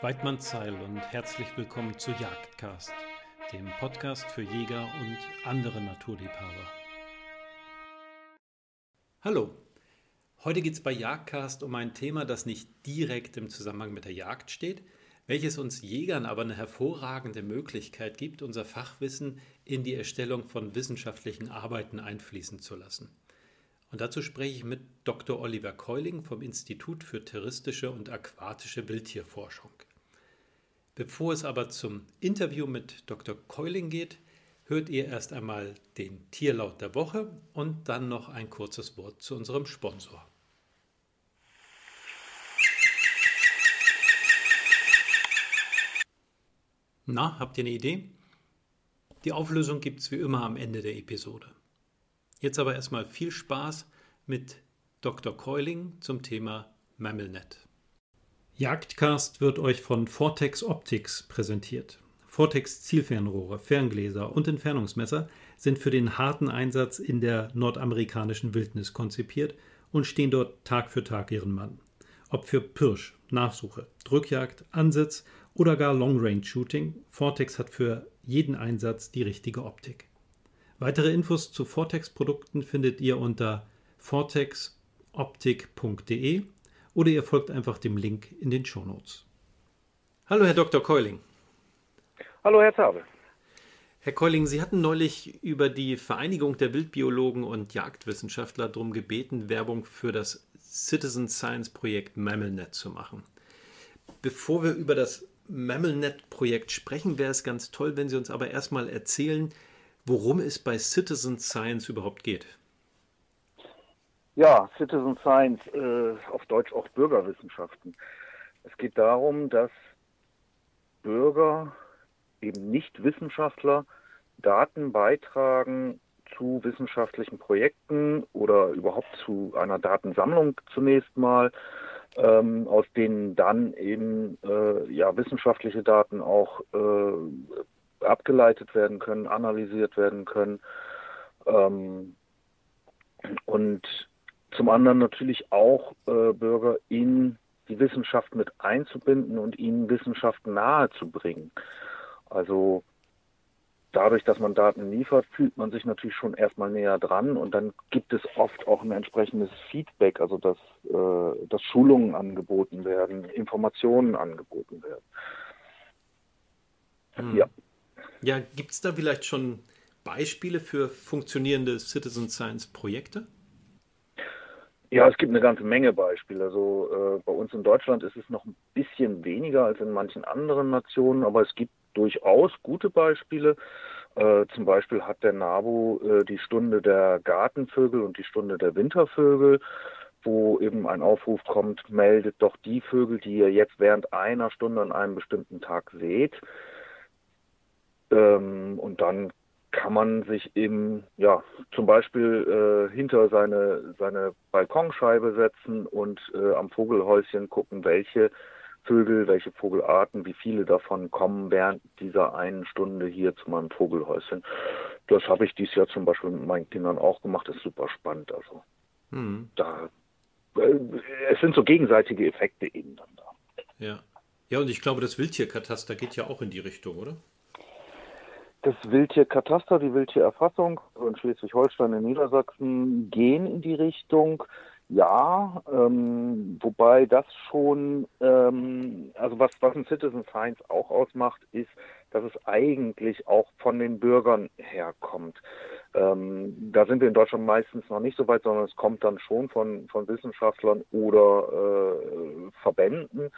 Weidmann Zeil und herzlich willkommen zu Jagdcast, dem Podcast für Jäger und andere Naturliebhaber. Hallo, heute geht es bei Jagdcast um ein Thema, das nicht direkt im Zusammenhang mit der Jagd steht, welches uns Jägern aber eine hervorragende Möglichkeit gibt, unser Fachwissen in die Erstellung von wissenschaftlichen Arbeiten einfließen zu lassen. Und dazu spreche ich mit Dr. Oliver Keuling vom Institut für terroristische und aquatische Wildtierforschung. Bevor es aber zum Interview mit Dr. Keuling geht, hört ihr erst einmal den Tierlaut der Woche und dann noch ein kurzes Wort zu unserem Sponsor. Na, habt ihr eine Idee? Die Auflösung gibt es wie immer am Ende der Episode. Jetzt aber erstmal viel Spaß mit Dr. Keuling zum Thema MammelNet. Jagdcast wird euch von Vortex Optics präsentiert. Vortex Zielfernrohre, Ferngläser und Entfernungsmesser sind für den harten Einsatz in der nordamerikanischen Wildnis konzipiert und stehen dort Tag für Tag ihren Mann. Ob für Pirsch, Nachsuche, Drückjagd, Ansitz oder gar Long Range Shooting, Vortex hat für jeden Einsatz die richtige Optik. Weitere Infos zu Vortex Produkten findet ihr unter vortexoptik.de oder ihr folgt einfach dem Link in den Shownotes. Hallo, Herr Dr. Keuling. Hallo, Herr Zabel. Herr Keuling, Sie hatten neulich über die Vereinigung der Wildbiologen und Jagdwissenschaftler darum gebeten, Werbung für das Citizen Science Projekt MammelNet zu machen. Bevor wir über das MammelNet-Projekt sprechen, wäre es ganz toll, wenn Sie uns aber erstmal erzählen, worum es bei Citizen Science überhaupt geht. Ja, Citizen Science, äh, auf Deutsch auch Bürgerwissenschaften. Es geht darum, dass Bürger, eben nicht Wissenschaftler, Daten beitragen zu wissenschaftlichen Projekten oder überhaupt zu einer Datensammlung zunächst mal, ähm, aus denen dann eben äh, ja, wissenschaftliche Daten auch äh, abgeleitet werden können, analysiert werden können. Ähm, und zum anderen natürlich auch äh, Bürger in die Wissenschaft mit einzubinden und ihnen Wissenschaft nahezubringen. Also dadurch, dass man Daten liefert, fühlt man sich natürlich schon erstmal näher dran und dann gibt es oft auch ein entsprechendes Feedback, also dass, äh, dass Schulungen angeboten werden, Informationen angeboten werden. Hm. Ja. Ja, gibt es da vielleicht schon Beispiele für funktionierende Citizen Science Projekte? Ja, es gibt eine ganze Menge Beispiele. Also äh, bei uns in Deutschland ist es noch ein bisschen weniger als in manchen anderen Nationen, aber es gibt durchaus gute Beispiele. Äh, zum Beispiel hat der NABU äh, die Stunde der Gartenvögel und die Stunde der Wintervögel, wo eben ein Aufruf kommt, meldet doch die Vögel, die ihr jetzt während einer Stunde an einem bestimmten Tag seht. Ähm, und dann kann man sich eben ja zum Beispiel äh, hinter seine seine Balkonscheibe setzen und äh, am Vogelhäuschen gucken, welche Vögel, welche Vogelarten, wie viele davon kommen während dieser einen Stunde hier zu meinem Vogelhäuschen. Das habe ich dieses Jahr zum Beispiel mit meinen Kindern auch gemacht. Das ist super spannend. Also hm. da äh, es sind so gegenseitige Effekte eben dann da. Ja. Ja, und ich glaube, das Wildtierkataster geht ja auch in die Richtung, oder? Das Wildtierkataster, die Wildtiererfassung in Schleswig-Holstein, in Niedersachsen gehen in die Richtung. Ja, ähm, wobei das schon, ähm, also was, was ein Citizen Science auch ausmacht, ist, dass es eigentlich auch von den Bürgern herkommt. Ähm, da sind wir in Deutschland meistens noch nicht so weit, sondern es kommt dann schon von, von Wissenschaftlern oder äh, Verbänden.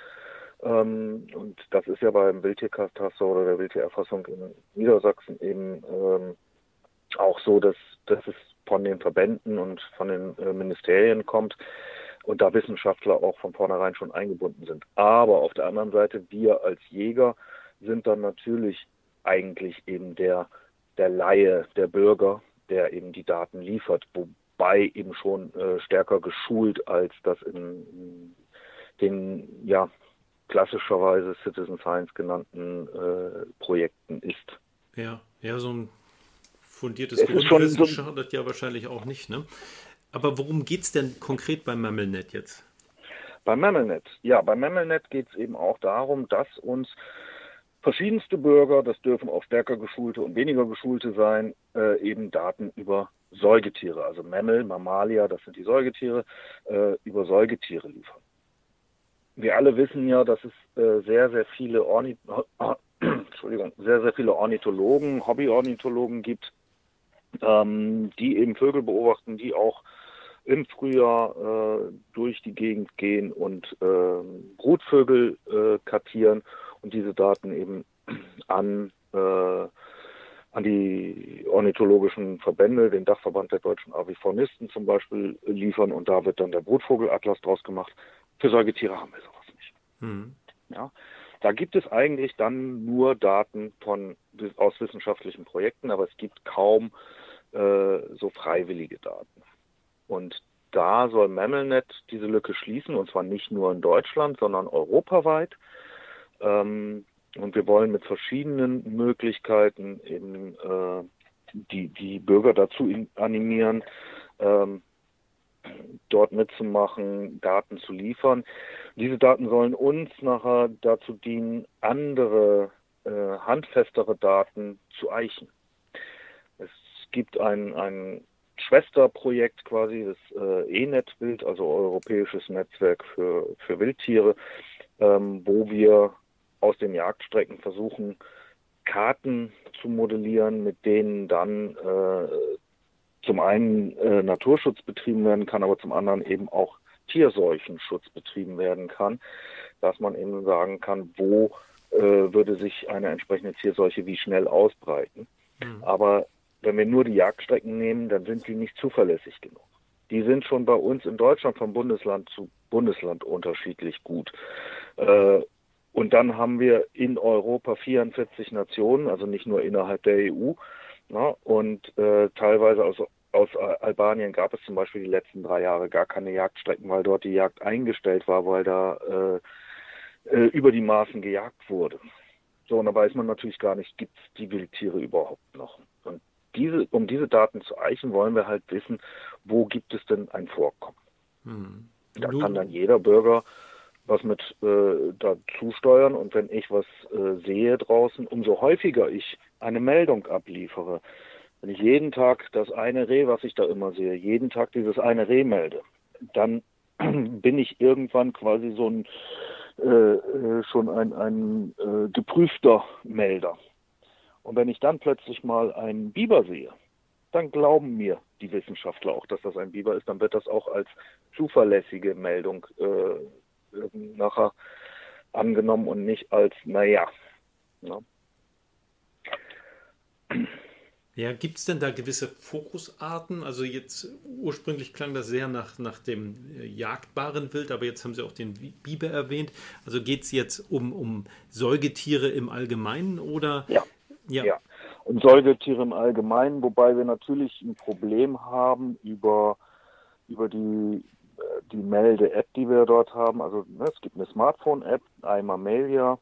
Ähm, und das ist ja beim Wildtierkataster oder der Wildtiererfassung in Niedersachsen eben ähm, auch so, dass, dass es von den Verbänden und von den äh, Ministerien kommt und da Wissenschaftler auch von vornherein schon eingebunden sind. Aber auf der anderen Seite, wir als Jäger sind dann natürlich eigentlich eben der, der Laie, der Bürger, der eben die Daten liefert, wobei eben schon äh, stärker geschult, als das in, in den ja, klassischerweise Citizen Science genannten äh, Projekten ist. Ja, ja, so ein fundiertes Grundwissen schadet ja wahrscheinlich auch nicht, ne? Aber worum geht es denn konkret beim Mammelnet jetzt? Bei MamelNet, ja, bei MamelNet geht es eben auch darum, dass uns verschiedenste Bürger, das dürfen auch stärker geschulte und weniger geschulte sein, äh, eben Daten über Säugetiere, also Mammel, Mammalia, das sind die Säugetiere, äh, über Säugetiere liefern. Wir alle wissen ja, dass es äh, sehr, sehr viele Ornith Entschuldigung, sehr, sehr viele Ornithologen, Hobbyornithologen gibt, ähm, die eben Vögel beobachten, die auch im Frühjahr äh, durch die Gegend gehen und äh, Brutvögel äh, kartieren und diese Daten eben an, äh, an die ornithologischen Verbände, den Dachverband der deutschen Avifaunisten zum Beispiel, liefern und da wird dann der Brutvogelatlas draus gemacht. Für Säugetiere haben wir sowas nicht. Mhm. Ja. Da gibt es eigentlich dann nur Daten von, aus wissenschaftlichen Projekten, aber es gibt kaum äh, so freiwillige Daten. Und da soll MammleNet diese Lücke schließen, und zwar nicht nur in Deutschland, sondern europaweit. Ähm, und wir wollen mit verschiedenen Möglichkeiten eben äh, die, die Bürger dazu animieren, ähm, dort mitzumachen, Daten zu liefern. Diese Daten sollen uns nachher dazu dienen, andere äh, handfestere Daten zu eichen. Es gibt ein, ein Schwesterprojekt quasi, das äh, E-Net-Wild, also Europäisches Netzwerk für, für Wildtiere, ähm, wo wir aus den Jagdstrecken versuchen, Karten zu modellieren, mit denen dann äh, zum einen äh, Naturschutz betrieben werden kann, aber zum anderen eben auch Tierseuchenschutz betrieben werden kann, dass man eben sagen kann, wo äh, würde sich eine entsprechende Tierseuche wie schnell ausbreiten. Mhm. Aber wenn wir nur die Jagdstrecken nehmen, dann sind sie nicht zuverlässig genug. Die sind schon bei uns in Deutschland von Bundesland zu Bundesland unterschiedlich gut. Äh, und dann haben wir in Europa 44 Nationen, also nicht nur innerhalb der EU. Na, und äh, teilweise aus, aus Albanien gab es zum Beispiel die letzten drei Jahre gar keine Jagdstrecken, weil dort die Jagd eingestellt war, weil da äh, äh, über die Maßen gejagt wurde. So, und da weiß man natürlich gar nicht, gibt es die Wildtiere überhaupt noch. Und diese, um diese Daten zu eichen, wollen wir halt wissen, wo gibt es denn ein Vorkommen. Hm. Da kann dann jeder Bürger was mit äh, dazu steuern. Und wenn ich was äh, sehe draußen, umso häufiger ich eine Meldung abliefere, wenn ich jeden Tag das eine Reh, was ich da immer sehe, jeden Tag dieses eine Reh melde, dann bin ich irgendwann quasi so ein äh, äh, schon ein, ein äh, geprüfter Melder. Und wenn ich dann plötzlich mal einen Biber sehe, dann glauben mir die Wissenschaftler auch, dass das ein Biber ist, dann wird das auch als zuverlässige Meldung äh, nachher angenommen und nicht als, naja. Ne? Ja, gibt es denn da gewisse Fokusarten? Also jetzt ursprünglich klang das sehr nach, nach dem äh, jagdbaren Wild, aber jetzt haben Sie auch den Biber erwähnt. Also geht es jetzt um, um Säugetiere im Allgemeinen oder? Ja. ja. ja. Um Säugetiere im Allgemeinen, wobei wir natürlich ein Problem haben über, über die die Melde-App, die wir dort haben. Also ne, es gibt eine Smartphone-App, einmal Mailia,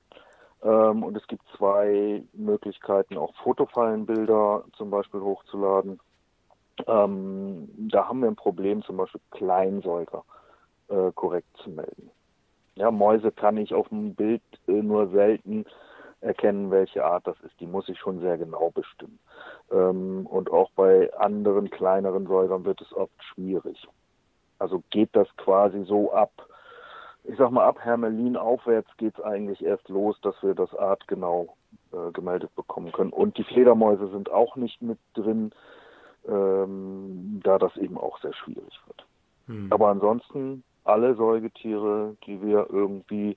ähm, und es gibt zwei Möglichkeiten, auch Fotofallenbilder zum Beispiel hochzuladen. Ähm, da haben wir ein Problem, zum Beispiel Kleinsäuger äh, korrekt zu melden. Ja, Mäuse kann ich auf dem Bild äh, nur selten erkennen, welche Art das ist. Die muss ich schon sehr genau bestimmen. Ähm, und auch bei anderen kleineren Säugern wird es oft schwierig. Also geht das quasi so ab. Ich sag mal, ab Hermelin aufwärts geht es eigentlich erst los, dass wir das artgenau äh, gemeldet bekommen können. Und die Fledermäuse sind auch nicht mit drin, ähm, da das eben auch sehr schwierig wird. Hm. Aber ansonsten alle Säugetiere, die wir irgendwie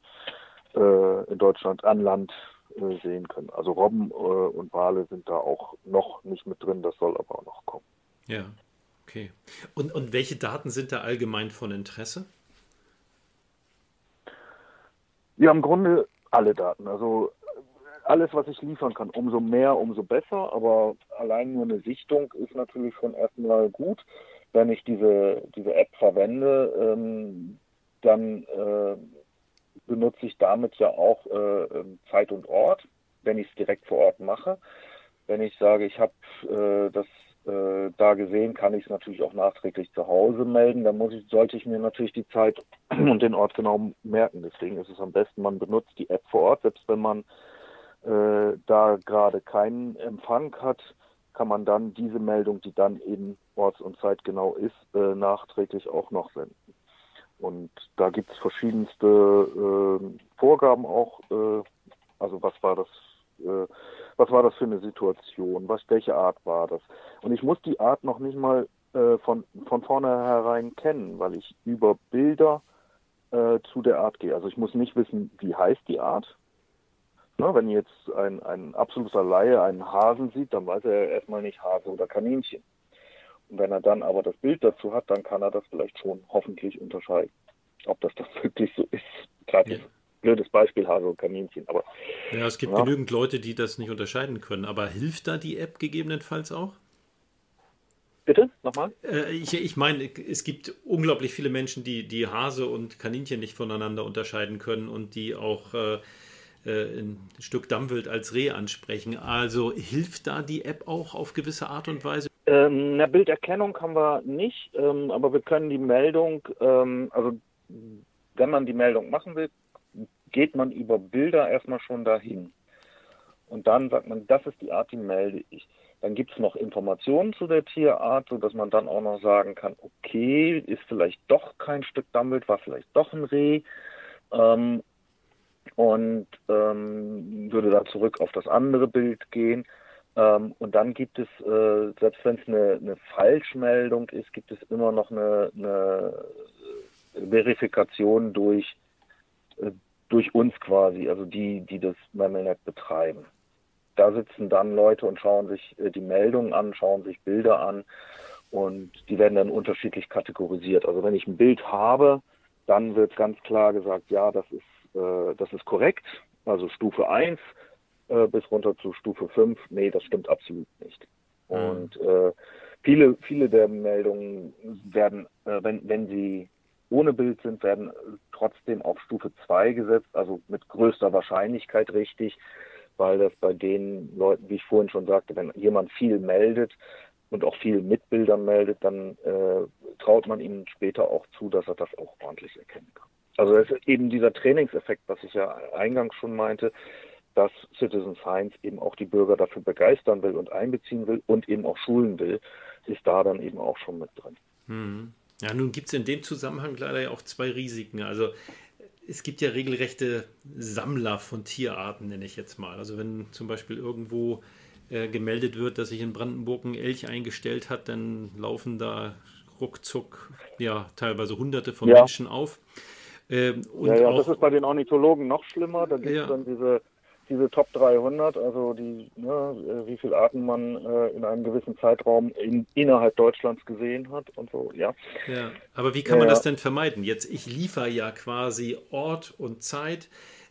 äh, in Deutschland an Land äh, sehen können. Also Robben äh, und Wale sind da auch noch nicht mit drin, das soll aber auch noch kommen. Ja. Okay. Und, und welche Daten sind da allgemein von Interesse? Ja, im Grunde alle Daten. Also alles, was ich liefern kann. Umso mehr, umso besser. Aber allein nur eine Sichtung ist natürlich schon erstmal gut. Wenn ich diese, diese App verwende, ähm, dann äh, benutze ich damit ja auch äh, ähm, Zeit und Ort, wenn ich es direkt vor Ort mache. Wenn ich sage, ich habe äh, das äh, da gesehen, kann ich es natürlich auch nachträglich zu Hause melden. Da muss ich, sollte ich mir natürlich die Zeit und den Ort genau merken. Deswegen ist es am besten, man benutzt die App vor Ort, selbst wenn man äh, da gerade keinen Empfang hat, kann man dann diese Meldung, die dann eben orts- und zeitgenau ist, äh, nachträglich auch noch senden. Und da gibt es verschiedenste äh, Vorgaben auch. Äh, also was war das? Was war das für eine Situation? Was, welche Art war das? Und ich muss die Art noch nicht mal äh, von, von vornherein kennen, weil ich über Bilder äh, zu der Art gehe. Also ich muss nicht wissen, wie heißt die Art. Ne, wenn jetzt ein, ein absoluter Laie einen Hasen sieht, dann weiß er erstmal nicht Hase oder Kaninchen. Und wenn er dann aber das Bild dazu hat, dann kann er das vielleicht schon hoffentlich unterscheiden. Ob das dann wirklich so ist. Gerade ja. Blödes Beispiel Hase und Kaninchen. Aber, ja, es gibt ja. genügend Leute, die das nicht unterscheiden können. Aber hilft da die App gegebenenfalls auch? Bitte? Nochmal? Äh, ich, ich meine, es gibt unglaublich viele Menschen, die, die Hase und Kaninchen nicht voneinander unterscheiden können und die auch äh, äh ein Stück Dammwild als Reh ansprechen. Also hilft da die App auch auf gewisse Art und Weise? Ähm, eine Bilderkennung haben wir nicht, ähm, aber wir können die Meldung, ähm, also wenn man die Meldung machen will, geht man über Bilder erstmal schon dahin. Und dann sagt man, das ist die Art, die melde ich. Dann gibt es noch Informationen zu der Tierart, sodass man dann auch noch sagen kann, okay, ist vielleicht doch kein Stück Dammwild, war vielleicht doch ein Reh. Ähm, und ähm, würde da zurück auf das andere Bild gehen. Ähm, und dann gibt es, äh, selbst wenn es eine, eine, Falschmeldung ist, gibt es immer noch eine, eine Verifikation durch, äh, durch uns quasi, also die, die das MemoNet betreiben. Da sitzen dann Leute und schauen sich äh, die Meldungen an, schauen sich Bilder an und die werden dann unterschiedlich kategorisiert. Also wenn ich ein Bild habe, dann wird ganz klar gesagt, ja, das ist, äh, das ist korrekt, also Stufe 1 äh, bis runter zu Stufe 5. Nee, das stimmt absolut nicht. Mhm. Und äh, viele, viele der Meldungen werden, äh, wenn, wenn sie ohne Bild sind, werden trotzdem auf Stufe 2 gesetzt, also mit größter Wahrscheinlichkeit richtig, weil das bei den Leuten, wie ich vorhin schon sagte, wenn jemand viel meldet und auch viel mit Bildern meldet, dann äh, traut man ihm später auch zu, dass er das auch ordentlich erkennen kann. Also es ist eben dieser Trainingseffekt, was ich ja eingangs schon meinte, dass Citizen Science eben auch die Bürger dafür begeistern will und einbeziehen will und eben auch schulen will, ist da dann eben auch schon mit drin. Hm. Ja, nun gibt es in dem Zusammenhang leider ja auch zwei Risiken. Also es gibt ja regelrechte Sammler von Tierarten, nenne ich jetzt mal. Also wenn zum Beispiel irgendwo äh, gemeldet wird, dass sich in Brandenburg ein Elch eingestellt hat, dann laufen da ruckzuck ja teilweise hunderte von ja. Menschen auf. Ähm, ja, ja, auch, das ist bei den Ornithologen noch schlimmer. Da gibt es ja. dann diese diese Top 300, also die, ne, äh, wie viele Arten man äh, in einem gewissen Zeitraum in, innerhalb Deutschlands gesehen hat und so, ja. Ja, aber wie kann man ja. das denn vermeiden? Jetzt, ich liefere ja quasi Ort und Zeit.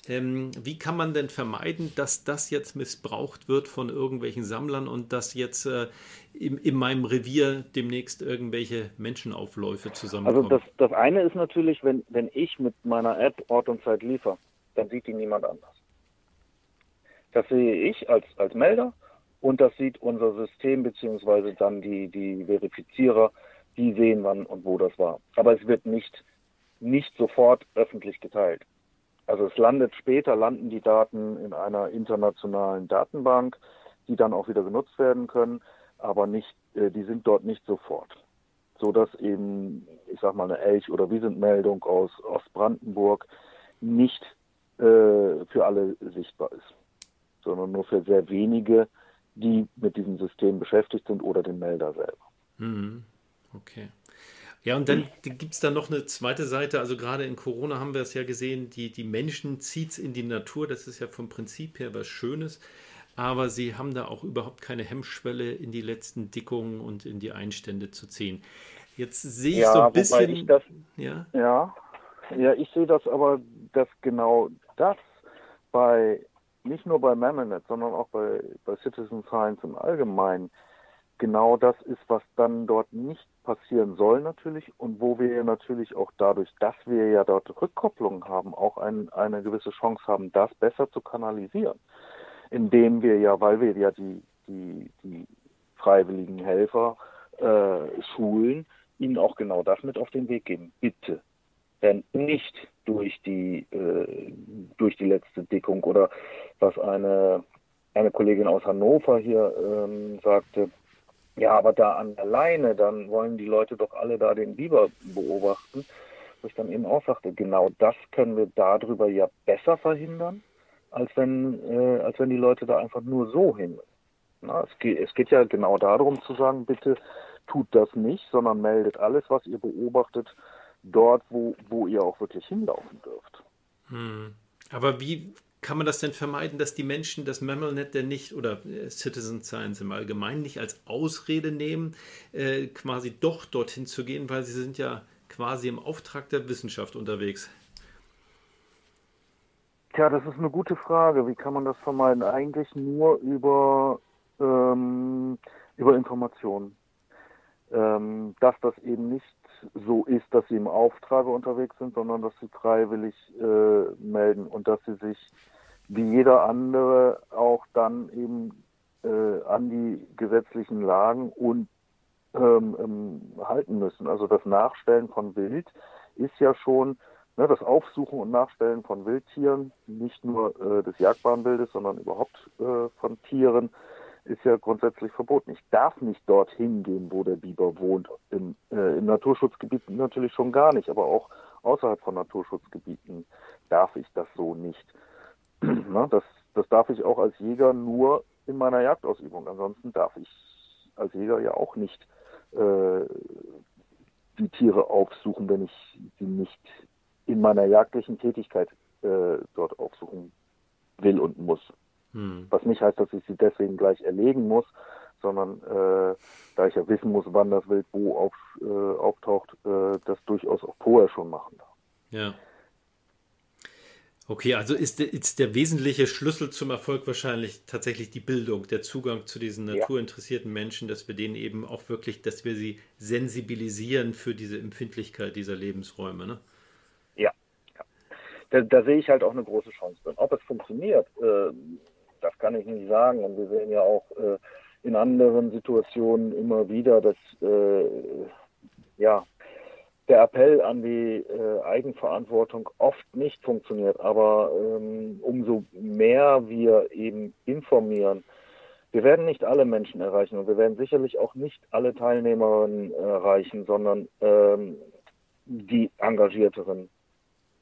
Ähm, wie kann man denn vermeiden, dass das jetzt missbraucht wird von irgendwelchen Sammlern und dass jetzt äh, in, in, meinem Revier demnächst irgendwelche Menschenaufläufe zusammenkommen? Also das, das eine ist natürlich, wenn, wenn ich mit meiner App Ort und Zeit liefere, dann sieht die niemand anders. Das sehe ich als, als Melder und das sieht unser System beziehungsweise dann die, die Verifizierer, die sehen, wann und wo das war. Aber es wird nicht, nicht sofort öffentlich geteilt. Also es landet später, landen die Daten in einer internationalen Datenbank, die dann auch wieder genutzt werden können, aber nicht, äh, die sind dort nicht sofort. So dass eben, ich sag mal, eine Elch- oder Wiesentmeldung aus Ostbrandenburg nicht äh, für alle sichtbar ist sondern nur für sehr wenige, die mit diesem System beschäftigt sind oder den Melder selber. Mhm. Okay. Ja, und dann gibt es da noch eine zweite Seite. Also gerade in Corona haben wir es ja gesehen, die, die Menschen zieht es in die Natur. Das ist ja vom Prinzip her was Schönes. Aber sie haben da auch überhaupt keine Hemmschwelle, in die letzten Dickungen und in die Einstände zu ziehen. Jetzt sehe ich ja, so ein bisschen. Das, ja? ja, ja, ich sehe das aber, dass genau das bei nicht nur bei Mamonet, sondern auch bei, bei Citizen Science im Allgemeinen genau das ist, was dann dort nicht passieren soll natürlich und wo wir natürlich auch dadurch, dass wir ja dort Rückkopplungen haben, auch ein, eine gewisse Chance haben, das besser zu kanalisieren. Indem wir ja, weil wir ja die, die, die freiwilligen Helfer äh, schulen, ihnen auch genau das mit auf den Weg geben. Bitte. Denn nicht durch die, äh, durch die letzte Dickung oder was eine, eine Kollegin aus Hannover hier ähm, sagte, ja, aber da an der dann wollen die Leute doch alle da den Biber beobachten. Wo ich dann eben auch sagte, genau das können wir darüber ja besser verhindern, als wenn, äh, als wenn die Leute da einfach nur so hin. Na, es, geht, es geht ja genau darum zu sagen, bitte tut das nicht, sondern meldet alles, was ihr beobachtet, dort, wo, wo ihr auch wirklich hinlaufen dürft. Hm. Aber wie kann man das denn vermeiden, dass die Menschen das MemoNet denn nicht oder äh, Citizen Science im Allgemeinen nicht als Ausrede nehmen, äh, quasi doch dorthin zu gehen, weil sie sind ja quasi im Auftrag der Wissenschaft unterwegs? Tja, das ist eine gute Frage. Wie kann man das vermeiden? Eigentlich nur über, ähm, über Informationen. Ähm, dass das eben nicht so ist, dass sie im Auftrage unterwegs sind, sondern dass sie freiwillig äh, melden und dass sie sich wie jeder andere auch dann eben äh, an die gesetzlichen Lagen und ähm, ähm, halten müssen. Also das Nachstellen von Wild ist ja schon ne, das Aufsuchen und Nachstellen von Wildtieren, nicht nur äh, des Jagdbahnbildes, sondern überhaupt äh, von Tieren, ist ja grundsätzlich verboten. Ich darf nicht dorthin gehen, wo der Biber wohnt. Im, äh, Im Naturschutzgebiet natürlich schon gar nicht, aber auch außerhalb von Naturschutzgebieten darf ich das so nicht. Na, das, das darf ich auch als Jäger nur in meiner Jagdausübung. Ansonsten darf ich als Jäger ja auch nicht äh, die Tiere aufsuchen, wenn ich sie nicht in meiner jagdlichen Tätigkeit äh, dort aufsuchen will und muss. Hm. Was nicht heißt, dass ich sie deswegen gleich erlegen muss, sondern äh, da ich ja wissen muss, wann das Wild wo auf, äh, auftaucht, äh, das durchaus auch vorher schon machen darf. Ja. Okay, also ist der, ist der, wesentliche Schlüssel zum Erfolg wahrscheinlich tatsächlich die Bildung, der Zugang zu diesen naturinteressierten Menschen, dass wir denen eben auch wirklich, dass wir sie sensibilisieren für diese Empfindlichkeit dieser Lebensräume. Ne? Ja, ja. Da, da, sehe ich halt auch eine große Chance drin. Ob es funktioniert, äh, das kann ich nicht sagen. Und wir sehen ja auch äh, in anderen Situationen immer wieder, dass äh, ja, der Appell an die äh, Eigenverantwortung oft nicht funktioniert. Aber ähm, umso mehr wir eben informieren, wir werden nicht alle Menschen erreichen und wir werden sicherlich auch nicht alle Teilnehmerinnen erreichen, sondern ähm, die Engagierteren,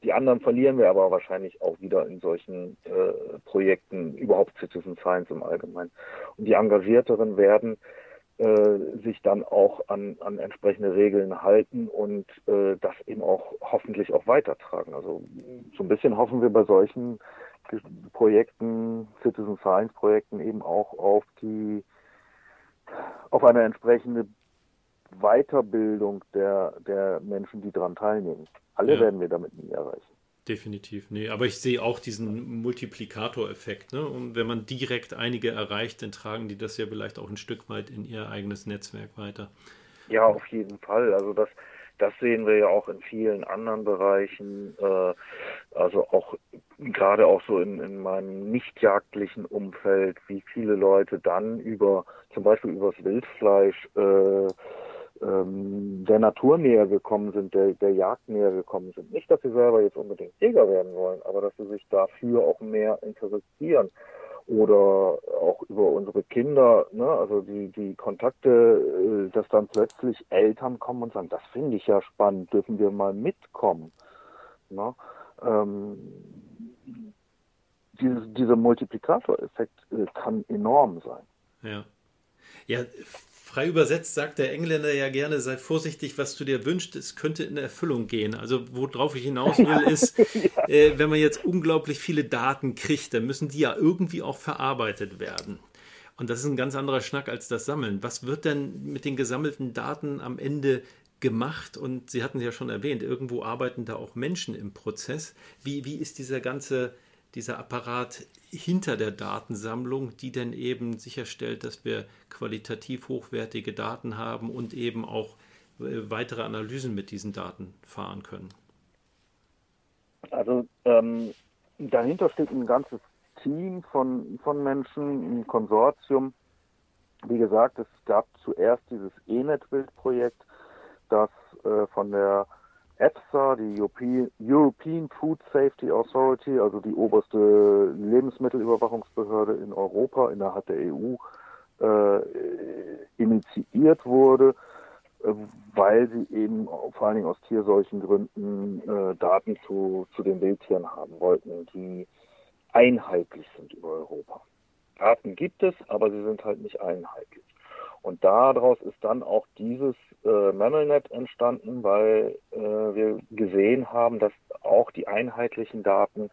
die anderen verlieren wir aber wahrscheinlich auch wieder in solchen äh, Projekten, überhaupt Citizen Science im Allgemeinen. Und die Engagierteren werden äh, sich dann auch an, an entsprechende Regeln halten und äh, das eben auch hoffentlich auch weitertragen. Also so ein bisschen hoffen wir bei solchen Projekten, Citizen Science Projekten eben auch auf die auf eine entsprechende Weiterbildung der, der Menschen, die daran teilnehmen. Alle ja. werden wir damit nie erreichen. Definitiv, nee. Aber ich sehe auch diesen Multiplikatoreffekt. Ne? Und wenn man direkt einige erreicht, dann tragen die das ja vielleicht auch ein Stück weit in ihr eigenes Netzwerk weiter. Ja, auf jeden Fall. Also das, das sehen wir ja auch in vielen anderen Bereichen. Äh, also auch gerade auch so in, in meinem nicht jagdlichen Umfeld, wie viele Leute dann über zum Beispiel übers Wildfleisch äh, ähm, der Natur näher gekommen sind, der, der Jagd näher gekommen sind. Nicht, dass sie selber jetzt unbedingt Jäger werden wollen, aber dass sie sich dafür auch mehr interessieren oder auch über unsere Kinder, ne, also die, die Kontakte, äh, dass dann plötzlich Eltern kommen und sagen, das finde ich ja spannend, dürfen wir mal mitkommen. Ne? Ähm, dieses, dieser Multiplikatoreffekt äh, kann enorm sein. Ja. Ja, Frei übersetzt sagt der Engländer ja gerne, sei vorsichtig, was du dir wünschst, es könnte in Erfüllung gehen. Also worauf ich hinaus will, ist, ja. äh, wenn man jetzt unglaublich viele Daten kriegt, dann müssen die ja irgendwie auch verarbeitet werden. Und das ist ein ganz anderer Schnack als das Sammeln. Was wird denn mit den gesammelten Daten am Ende gemacht? Und Sie hatten es ja schon erwähnt, irgendwo arbeiten da auch Menschen im Prozess. Wie, wie ist dieser ganze dieser Apparat hinter der Datensammlung, die dann eben sicherstellt, dass wir qualitativ hochwertige Daten haben und eben auch äh, weitere Analysen mit diesen Daten fahren können? Also ähm, dahinter steht ein ganzes Team von, von Menschen, ein Konsortium, Wie gesagt, es gab zuerst dieses ENET-Wild-Projekt, das äh, von der EFSA, die European Food Safety Authority, also die oberste Lebensmittelüberwachungsbehörde in Europa innerhalb der EU, äh, initiiert wurde, äh, weil sie eben vor allen Dingen aus tiersolchen Gründen äh, Daten zu, zu den Wildtieren haben wollten, die einheitlich sind über Europa. Daten gibt es, aber sie sind halt nicht einheitlich. Und daraus ist dann auch dieses äh, MammelNet entstanden, weil äh, wir gesehen haben, dass auch die einheitlichen Daten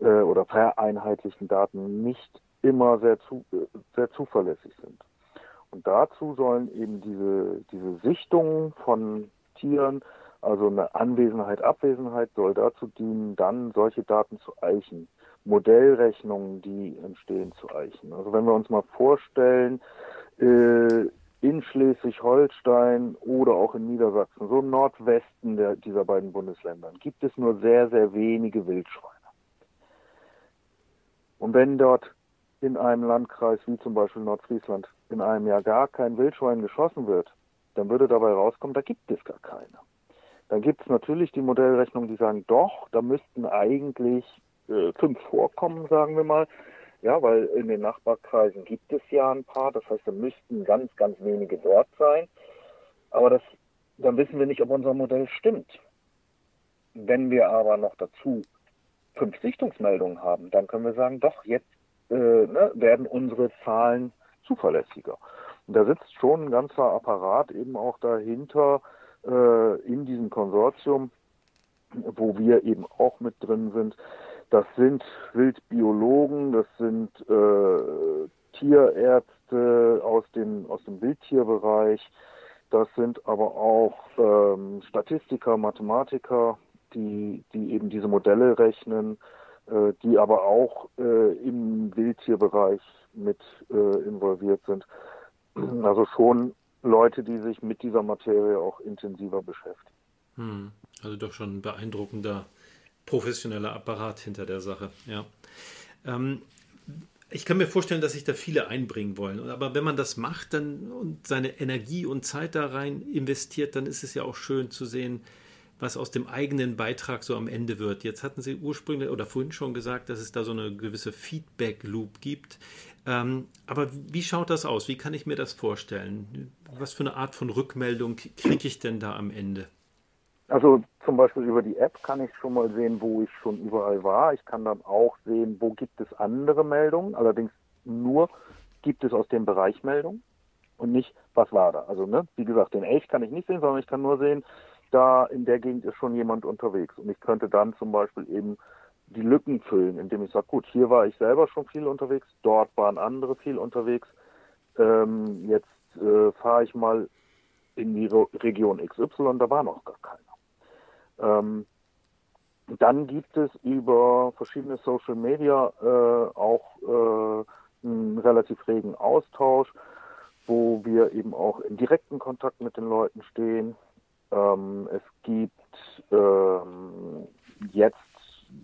äh, oder vereinheitlichen Daten nicht immer sehr, zu, sehr zuverlässig sind. Und dazu sollen eben diese, diese Sichtungen von Tieren, also eine Anwesenheit, Abwesenheit, soll dazu dienen, dann solche Daten zu eichen. Modellrechnungen, die entstehen, zu eichen. Also wenn wir uns mal vorstellen, äh, in Schleswig-Holstein oder auch in Niedersachsen, so im Nordwesten der, dieser beiden Bundesländer, gibt es nur sehr, sehr wenige Wildschweine. Und wenn dort in einem Landkreis wie zum Beispiel Nordfriesland in einem Jahr gar kein Wildschwein geschossen wird, dann würde dabei rauskommen, da gibt es gar keine. Dann gibt es natürlich die Modellrechnungen, die sagen, doch, da müssten eigentlich äh, fünf vorkommen, sagen wir mal. Ja, weil in den Nachbarkreisen gibt es ja ein paar, das heißt, da müssten ganz, ganz wenige dort sein. Aber das, dann wissen wir nicht, ob unser Modell stimmt. Wenn wir aber noch dazu fünf Sichtungsmeldungen haben, dann können wir sagen, doch, jetzt äh, ne, werden unsere Zahlen zuverlässiger. Und da sitzt schon ein ganzer Apparat eben auch dahinter äh, in diesem Konsortium, wo wir eben auch mit drin sind. Das sind Wildbiologen, das sind äh, Tierärzte aus dem, aus dem Wildtierbereich, das sind aber auch ähm, Statistiker, Mathematiker, die, die eben diese Modelle rechnen, äh, die aber auch äh, im Wildtierbereich mit äh, involviert sind. Also schon Leute, die sich mit dieser Materie auch intensiver beschäftigen. Hm. Also doch schon ein beeindruckender professioneller Apparat hinter der Sache, ja. Ähm, ich kann mir vorstellen, dass sich da viele einbringen wollen. Aber wenn man das macht dann und seine Energie und Zeit da rein investiert, dann ist es ja auch schön zu sehen, was aus dem eigenen Beitrag so am Ende wird. Jetzt hatten Sie ursprünglich oder vorhin schon gesagt, dass es da so eine gewisse Feedback-Loop gibt. Ähm, aber wie schaut das aus? Wie kann ich mir das vorstellen? Was für eine Art von Rückmeldung kriege ich denn da am Ende? Also zum Beispiel über die App kann ich schon mal sehen, wo ich schon überall war. Ich kann dann auch sehen, wo gibt es andere Meldungen. Allerdings nur gibt es aus dem Bereich Meldungen und nicht, was war da. Also ne, wie gesagt, den Elch kann ich nicht sehen, sondern ich kann nur sehen, da in der Gegend ist schon jemand unterwegs. Und ich könnte dann zum Beispiel eben die Lücken füllen, indem ich sage, gut, hier war ich selber schon viel unterwegs, dort waren andere viel unterwegs. Ähm, jetzt äh, fahre ich mal in die Region XY, da war noch gar keiner. Ähm, dann gibt es über verschiedene Social Media äh, auch äh, einen relativ regen Austausch, wo wir eben auch in direkten Kontakt mit den Leuten stehen. Ähm, es gibt ähm, jetzt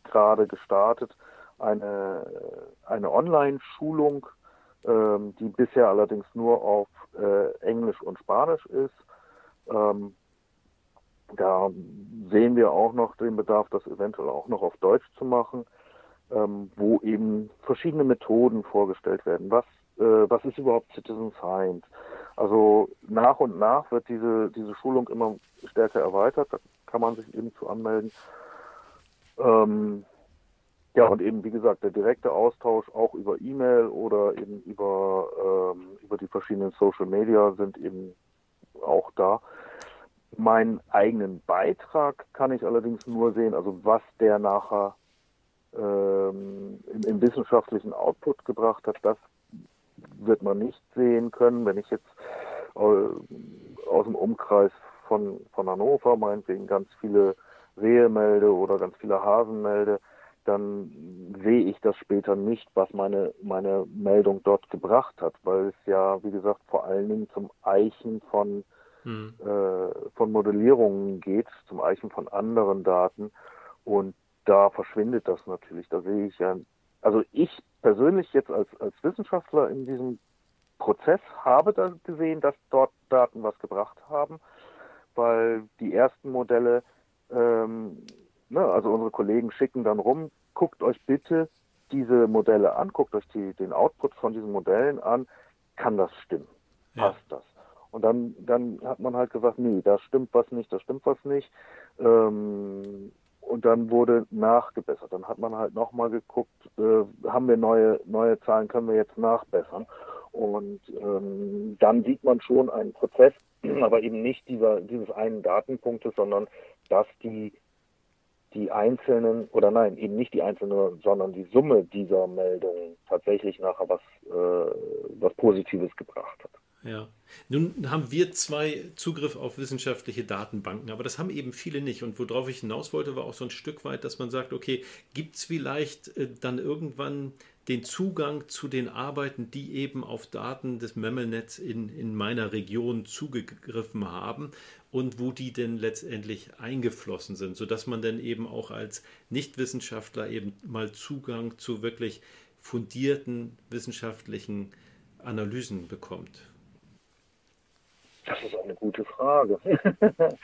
gerade gestartet eine, eine Online-Schulung, ähm, die bisher allerdings nur auf äh, Englisch und Spanisch ist. Ähm, da sehen wir auch noch den Bedarf, das eventuell auch noch auf Deutsch zu machen, ähm, wo eben verschiedene Methoden vorgestellt werden. Was, äh, was ist überhaupt Citizen Science? Also nach und nach wird diese, diese Schulung immer stärker erweitert. Da kann man sich eben zu anmelden. Ähm, ja, und eben, wie gesagt, der direkte Austausch auch über E-Mail oder eben über, ähm, über die verschiedenen Social Media sind eben auch da. Meinen eigenen Beitrag kann ich allerdings nur sehen, also was der nachher ähm, im, im wissenschaftlichen Output gebracht hat, das wird man nicht sehen können. Wenn ich jetzt äh, aus dem Umkreis von, von Hannover meinetwegen ganz viele Rehe melde oder ganz viele Hasen melde, dann sehe ich das später nicht, was meine, meine Meldung dort gebracht hat, weil es ja, wie gesagt, vor allen Dingen zum Eichen von, mhm. äh, von Modellierungen geht, zum Eichen von anderen Daten. Und da verschwindet das natürlich. Da sehe ich ja, also ich persönlich jetzt als, als Wissenschaftler in diesem Prozess habe da gesehen, dass dort Daten was gebracht haben, weil die ersten Modelle, ähm, ne, also unsere Kollegen schicken dann rum, guckt euch bitte diese Modelle an, guckt euch die, den Output von diesen Modellen an, kann das stimmen? Passt ja. das? Und dann, dann hat man halt gesagt, nee, da stimmt was nicht, da stimmt was nicht. Ähm, und dann wurde nachgebessert. Dann hat man halt nochmal geguckt, äh, haben wir neue, neue Zahlen, können wir jetzt nachbessern. Und ähm, dann sieht man schon einen Prozess, aber eben nicht dieser, dieses einen Datenpunktes, sondern dass die, die einzelnen, oder nein, eben nicht die einzelnen, sondern die Summe dieser Meldungen tatsächlich nachher was, äh, was Positives gebracht hat. Ja. Nun haben wir zwei Zugriff auf wissenschaftliche Datenbanken, aber das haben eben viele nicht. Und worauf ich hinaus wollte, war auch so ein Stück weit, dass man sagt, okay, gibt es vielleicht äh, dann irgendwann den Zugang zu den Arbeiten, die eben auf Daten des Memmelnetz in, in meiner Region zugegriffen haben und wo die denn letztendlich eingeflossen sind, sodass man dann eben auch als Nichtwissenschaftler eben mal Zugang zu wirklich fundierten wissenschaftlichen Analysen bekommt. Das ist eine gute Frage.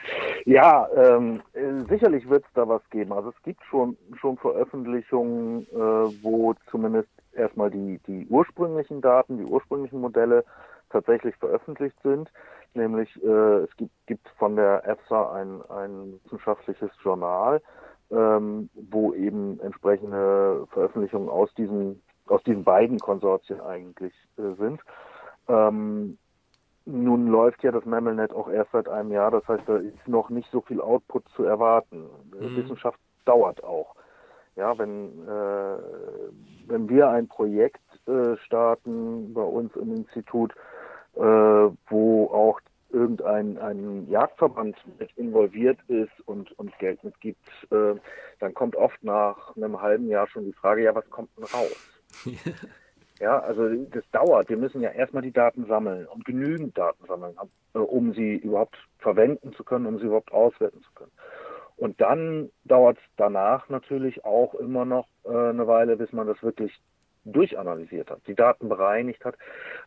ja, ähm, sicherlich wird es da was geben. Also es gibt schon, schon Veröffentlichungen, äh, wo zumindest erstmal die, die ursprünglichen Daten, die ursprünglichen Modelle tatsächlich veröffentlicht sind. Nämlich äh, es gibt, gibt von der EFSA ein, ein wissenschaftliches Journal, ähm, wo eben entsprechende Veröffentlichungen aus diesen, aus diesen beiden Konsortien eigentlich äh, sind. Ähm, nun läuft ja das MemelNet auch erst seit einem Jahr, das heißt, da ist noch nicht so viel Output zu erwarten. Mhm. Wissenschaft dauert auch. Ja, wenn, äh, wenn wir ein Projekt äh, starten bei uns im Institut, äh, wo auch irgendein ein Jagdverband mit involviert ist und uns Geld mitgibt, äh, dann kommt oft nach einem halben Jahr schon die Frage, ja, was kommt denn raus? Ja, also das dauert. Wir müssen ja erstmal die Daten sammeln und genügend Daten sammeln, äh, um sie überhaupt verwenden zu können, um sie überhaupt auswerten zu können. Und dann dauert es danach natürlich auch immer noch äh, eine Weile, bis man das wirklich durchanalysiert hat, die Daten bereinigt hat.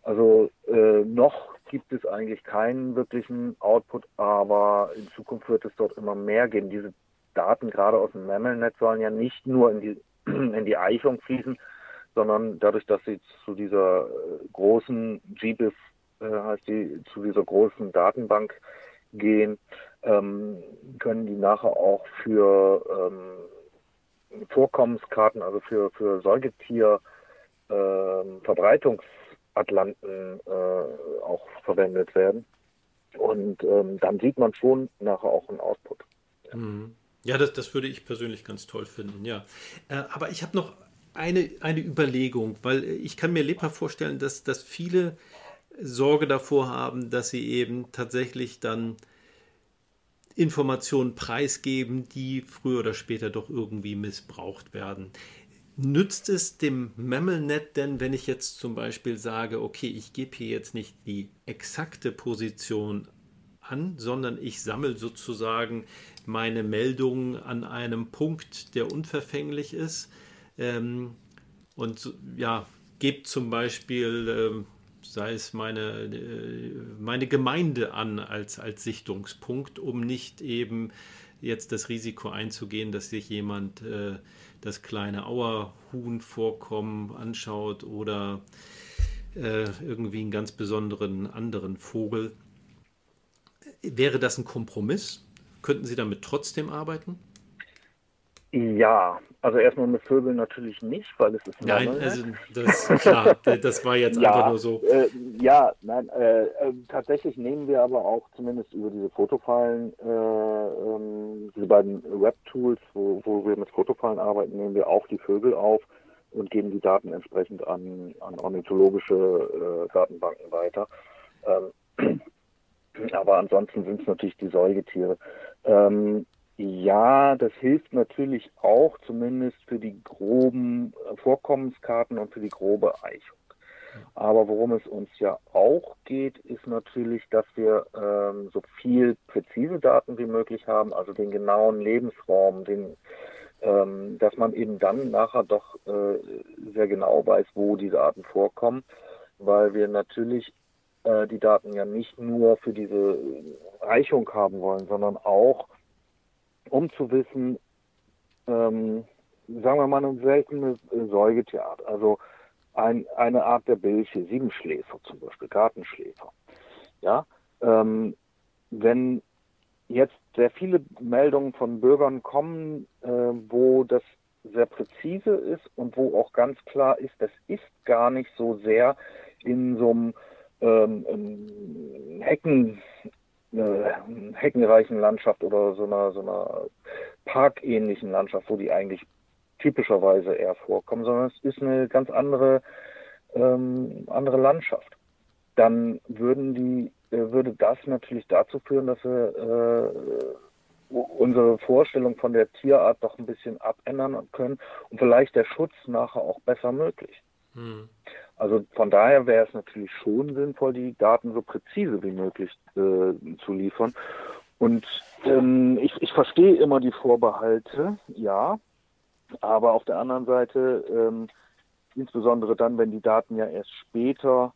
Also äh, noch gibt es eigentlich keinen wirklichen Output, aber in Zukunft wird es dort immer mehr geben. Diese Daten gerade aus dem MAML-Netz sollen ja nicht nur in die, in die Eichung fließen, sondern dadurch, dass sie zu dieser äh, großen GBIF, äh, heißt die, zu dieser großen Datenbank gehen, ähm, können die nachher auch für ähm, Vorkommenskarten, also für, für Säugetier Verbreitungsatlanten äh, auch verwendet werden. Und ähm, dann sieht man schon nachher auch einen Output. Ja, mhm. ja das, das würde ich persönlich ganz toll finden, ja. Äh, aber ich habe noch eine, eine Überlegung, weil ich kann mir lebhaft vorstellen, dass, dass viele Sorge davor haben, dass sie eben tatsächlich dann Informationen preisgeben, die früher oder später doch irgendwie missbraucht werden. Nützt es dem MemelNet denn, wenn ich jetzt zum Beispiel sage, okay, ich gebe hier jetzt nicht die exakte Position an, sondern ich sammle sozusagen meine Meldungen an einem Punkt, der unverfänglich ist? Ähm, und ja, gebt zum Beispiel, ähm, sei es meine, äh, meine Gemeinde an als, als Sichtungspunkt, um nicht eben jetzt das Risiko einzugehen, dass sich jemand äh, das kleine Auerhuhn-Vorkommen anschaut oder äh, irgendwie einen ganz besonderen anderen Vogel. Wäre das ein Kompromiss? Könnten Sie damit trotzdem arbeiten? Ja, also erstmal mit Vögeln natürlich nicht, weil es ist Nein, also das, klar, das war jetzt ja, einfach nur so. Äh, ja, nein, äh, äh, tatsächlich nehmen wir aber auch zumindest über diese Fotofallen, äh, ähm, diese beiden Web-Tools, wo, wo wir mit Fotofallen arbeiten, nehmen wir auch die Vögel auf und geben die Daten entsprechend an, an ornithologische äh, Datenbanken weiter. Ähm, aber ansonsten sind es natürlich die Säugetiere. Ähm, ja, das hilft natürlich auch zumindest für die groben äh, Vorkommenskarten und für die grobe Eichung. Aber worum es uns ja auch geht, ist natürlich, dass wir ähm, so viel präzise Daten wie möglich haben, also den genauen Lebensraum, den, ähm, dass man eben dann nachher doch äh, sehr genau weiß, wo diese Arten vorkommen. weil wir natürlich äh, die Daten ja nicht nur für diese Reichung haben wollen, sondern auch, um zu wissen, ähm, sagen wir mal, eine seltene Säugetierart, also ein, eine Art der Bilche, Siebenschläfer zum Beispiel, Gartenschläfer. Ja, ähm, wenn jetzt sehr viele Meldungen von Bürgern kommen, äh, wo das sehr präzise ist und wo auch ganz klar ist, das ist gar nicht so sehr in so einem ähm, Hecken, äh, heckenreichen Landschaft oder so einer, so einer parkähnlichen Landschaft, wo die eigentlich typischerweise eher vorkommen, sondern es ist eine ganz andere, ähm, andere Landschaft. Dann würden die, äh, würde das natürlich dazu führen, dass wir äh, unsere Vorstellung von der Tierart doch ein bisschen abändern können und vielleicht der Schutz nachher auch besser möglich. Hm. Also von daher wäre es natürlich schon sinnvoll, die Daten so präzise wie möglich äh, zu liefern. Und ähm, ich, ich verstehe immer die Vorbehalte, ja, aber auf der anderen Seite, ähm, insbesondere dann, wenn die Daten ja erst später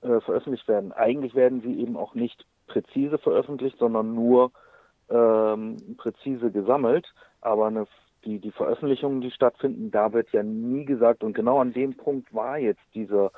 äh, veröffentlicht werden, eigentlich werden sie eben auch nicht präzise veröffentlicht, sondern nur ähm, präzise gesammelt. Aber eine, die, die Veröffentlichungen, die stattfinden, da wird ja nie gesagt, und genau an dem Punkt war jetzt dieser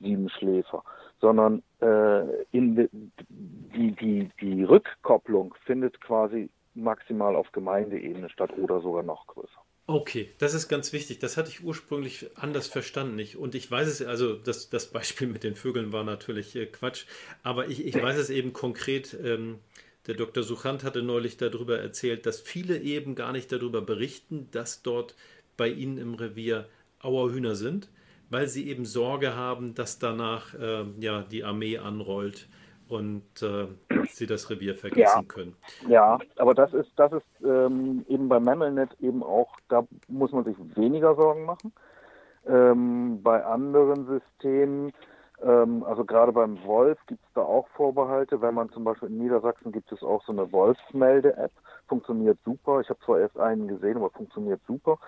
Siebenschläfer, sondern äh, in die, die, die Rückkopplung findet quasi maximal auf Gemeindeebene statt oder sogar noch größer. Okay, das ist ganz wichtig. Das hatte ich ursprünglich anders verstanden. Ich, und ich weiß es, also das, das Beispiel mit den Vögeln war natürlich äh, Quatsch, aber ich, ich weiß es eben konkret. Ähm, der Dr. Suchant hatte neulich darüber erzählt, dass viele eben gar nicht darüber berichten, dass dort bei ihnen im Revier Auerhühner sind, weil sie eben Sorge haben, dass danach äh, ja, die Armee anrollt und äh, sie das Revier vergessen ja. können. Ja, aber das ist, das ist ähm, eben bei MammelNet eben auch, da muss man sich weniger Sorgen machen. Ähm, bei anderen Systemen, also gerade beim Wolf gibt es da auch Vorbehalte. Wenn man zum Beispiel in Niedersachsen gibt es auch so eine Wolfsmelde-App, funktioniert super. Ich habe zwar erst einen gesehen, aber funktioniert super.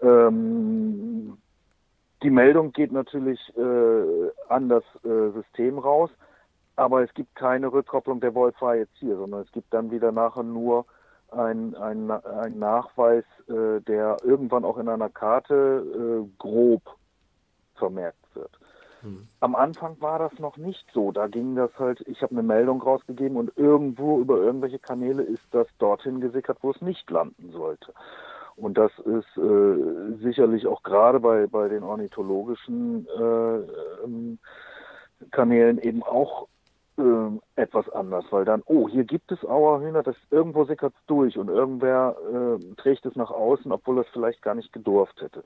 Ähm, die Meldung geht natürlich äh, an das äh, System raus aber es gibt keine Rückkopplung, der Wolf war jetzt hier, sondern es gibt dann wieder nachher nur ein, ein, ein Nachweis, äh, der irgendwann auch in einer Karte äh, grob vermerkt wird. Hm. Am Anfang war das noch nicht so. Da ging das halt, ich habe eine Meldung rausgegeben und irgendwo über irgendwelche Kanäle ist das dorthin gesickert, wo es nicht landen sollte. Und das ist äh, sicherlich auch gerade bei, bei den ornithologischen äh, ähm, Kanälen eben auch äh, etwas anders, weil dann, oh, hier gibt es Auerhühner, das irgendwo sickert es durch und irgendwer äh, trägt es nach außen, obwohl es vielleicht gar nicht gedurft hätte.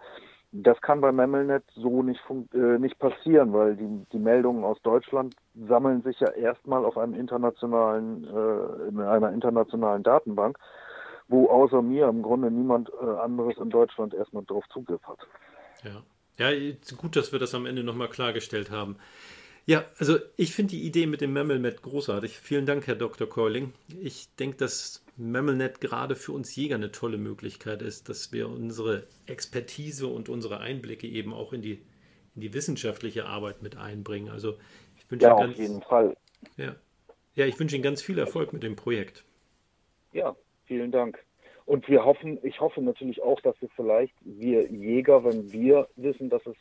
Das kann bei Memmelnet so nicht, äh, nicht passieren, weil die, die Meldungen aus Deutschland sammeln sich ja erstmal auf einem internationalen, äh, in einer internationalen Datenbank, wo außer mir im Grunde niemand äh, anderes in Deutschland erstmal drauf Zugriff hat. Ja. Ja, gut, dass wir das am Ende nochmal klargestellt haben. Ja, also ich finde die Idee mit dem MemmelNet großartig. Vielen Dank, Herr Dr. Coiling. Ich denke, dass MemmelNet gerade für uns Jäger eine tolle Möglichkeit ist, dass wir unsere Expertise und unsere Einblicke eben auch in die, in die wissenschaftliche Arbeit mit einbringen. Also ich wünsche ja, Ihnen ganz, auf jeden Fall. Ja. ja, ich wünsche Ihnen ganz viel Erfolg mit dem Projekt. Ja, vielen Dank. Und wir hoffen, ich hoffe natürlich auch, dass wir vielleicht, wir Jäger, wenn wir wissen, dass es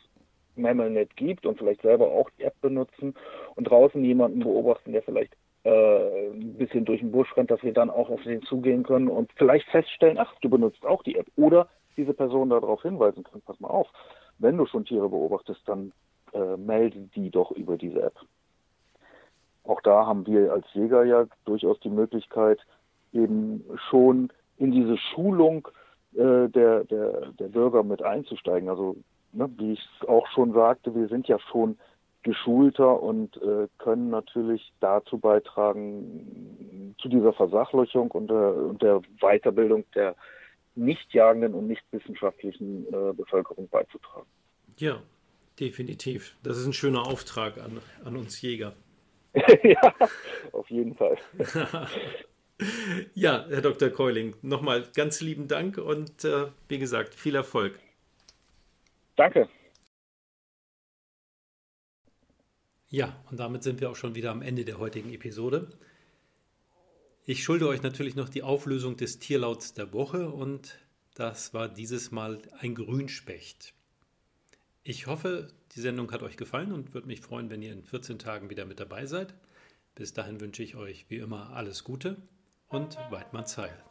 MemmelNet gibt und vielleicht selber auch die App benutzen und draußen jemanden beobachten, der vielleicht äh, ein bisschen durch den Busch rennt, dass wir dann auch auf den zugehen können und vielleicht feststellen, ach, du benutzt auch die App. Oder diese Person darauf hinweisen können, pass mal auf, wenn du schon Tiere beobachtest, dann äh, melde die doch über diese App. Auch da haben wir als Jäger ja durchaus die Möglichkeit, eben schon in diese Schulung äh, der, der, der Bürger mit einzusteigen. Also ne, wie ich es auch schon sagte, wir sind ja schon geschulter und äh, können natürlich dazu beitragen, zu dieser Versachlichung und, äh, und der Weiterbildung der nicht jagenden und nicht wissenschaftlichen äh, Bevölkerung beizutragen. Ja, definitiv. Das ist ein schöner Auftrag an, an uns Jäger. ja, auf jeden Fall. ja, Herr Dr. Keuling, nochmal ganz lieben Dank und äh, wie gesagt, viel Erfolg. Danke. Ja, und damit sind wir auch schon wieder am Ende der heutigen Episode. Ich schulde euch natürlich noch die Auflösung des Tierlauts der Woche und das war dieses Mal ein Grünspecht. Ich hoffe, die Sendung hat euch gefallen und würde mich freuen, wenn ihr in 14 Tagen wieder mit dabei seid. Bis dahin wünsche ich euch wie immer alles Gute und Weidmanns Heil.